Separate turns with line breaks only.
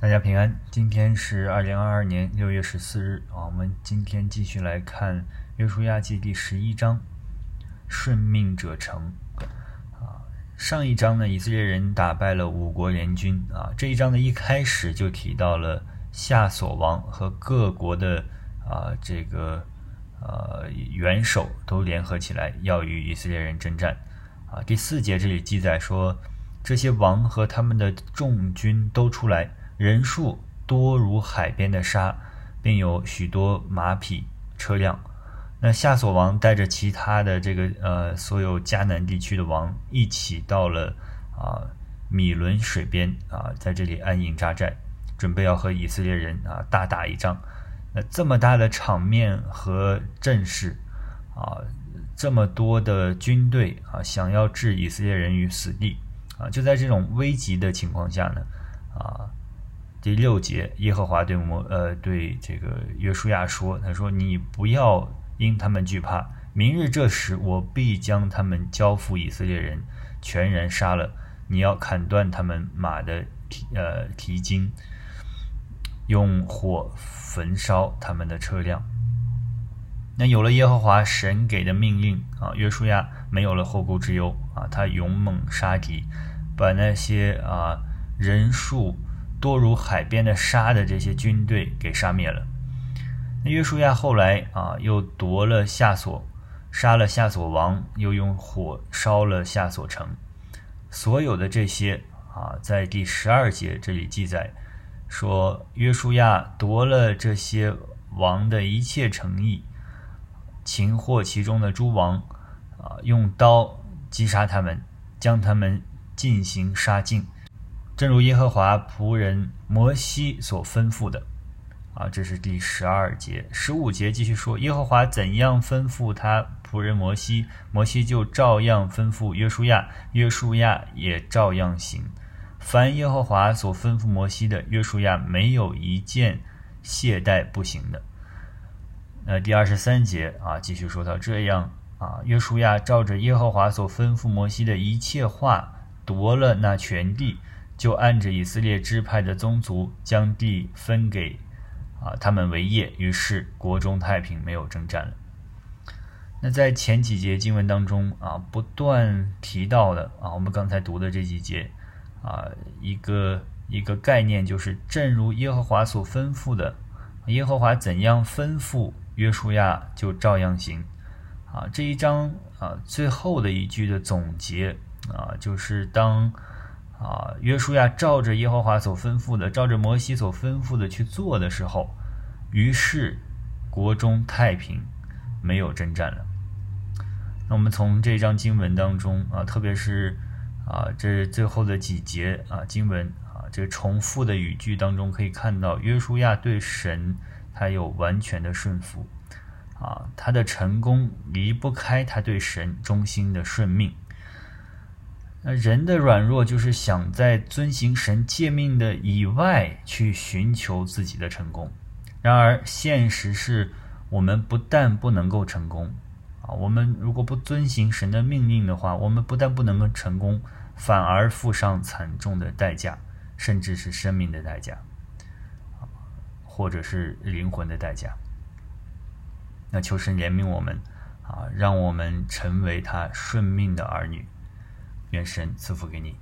大家平安，今天是二零二二年六月十四日啊。我们今天继续来看《约书亚记》第十一章，顺命者成啊。上一章呢，以色列人打败了五国联军啊。这一章的一开始就提到了夏所王和各国的啊这个呃元首都联合起来要与以色列人征战啊。第四节这里记载说，这些王和他们的众军都出来。人数多如海边的沙，并有许多马匹车辆。那夏所王带着其他的这个呃所有迦南地区的王一起到了啊米伦水边啊，在这里安营扎寨，准备要和以色列人啊大打一仗。那这么大的场面和阵势啊，这么多的军队啊，想要置以色列人于死地啊，就在这种危急的情况下呢。第六节，耶和华对摩呃对这个约书亚说：“他说你不要因他们惧怕，明日这时我必将他们交付以色列人，全然杀了。你要砍断他们马的蹄呃蹄筋，用火焚烧他们的车辆。那有了耶和华神给的命令啊，约书亚没有了后顾之忧啊，他勇猛杀敌，把那些啊人数。”多如海边的沙的这些军队给杀灭了。那约书亚后来啊，又夺了夏所，杀了夏所王，又用火烧了夏所城。所有的这些啊，在第十二节这里记载说，约书亚夺了这些王的一切诚意，擒获其中的诸王啊，用刀击杀他们，将他们进行杀尽。正如耶和华仆人摩西所吩咐的，啊，这是第十二节、十五节继续说，耶和华怎样吩咐他仆人摩西，摩西就照样吩咐约书亚，约书亚也照样行。凡耶和华所吩咐摩西的，约书亚没有一件懈怠不行的。那第二十三节啊，继续说到这样啊，约书亚照着耶和华所吩咐摩西的一切话，夺了那全地。就按着以色列支派的宗族，将地分给啊他们为业，于是国中太平，没有征战了。那在前几节经文当中啊，不断提到的啊，我们刚才读的这几节啊，一个一个概念就是，正如耶和华所吩咐的，耶和华怎样吩咐约书亚，就照样行。啊，这一章啊最后的一句的总结啊，就是当。啊，约书亚照着耶和华所吩咐的，照着摩西所吩咐的去做的时候，于是国中太平，没有征战了。那我们从这章经文当中啊，特别是啊这最后的几节啊经文啊这重复的语句当中，可以看到约书亚对神他有完全的顺服啊，他的成功离不开他对神忠心的顺命。那人的软弱就是想在遵行神诫命的以外去寻求自己的成功，然而现实是我们不但不能够成功，啊，我们如果不遵行神的命令的话，我们不但不能够成功，反而付上惨重的代价，甚至是生命的代价，或者是灵魂的代价。那求神怜悯我们，啊，让我们成为他顺命的儿女。愿神赐福给你。